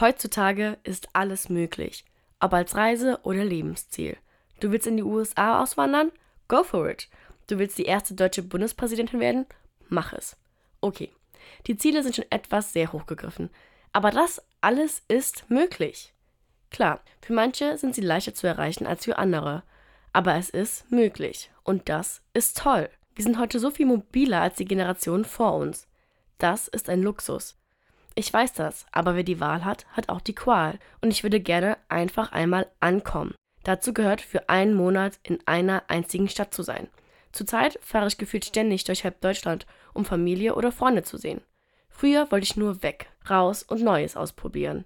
Heutzutage ist alles möglich, ob als Reise oder Lebensziel. Du willst in die USA auswandern? Go for it. Du willst die erste deutsche Bundespräsidentin werden? Mach es. Okay, die Ziele sind schon etwas sehr hochgegriffen, aber das alles ist möglich. Klar, für manche sind sie leichter zu erreichen als für andere, aber es ist möglich und das ist toll. Wir sind heute so viel mobiler als die Generation vor uns. Das ist ein Luxus. Ich weiß das, aber wer die Wahl hat, hat auch die Qual. Und ich würde gerne einfach einmal ankommen. Dazu gehört, für einen Monat in einer einzigen Stadt zu sein. Zurzeit fahre ich gefühlt ständig durch halb Deutschland, um Familie oder Freunde zu sehen. Früher wollte ich nur weg, raus und Neues ausprobieren.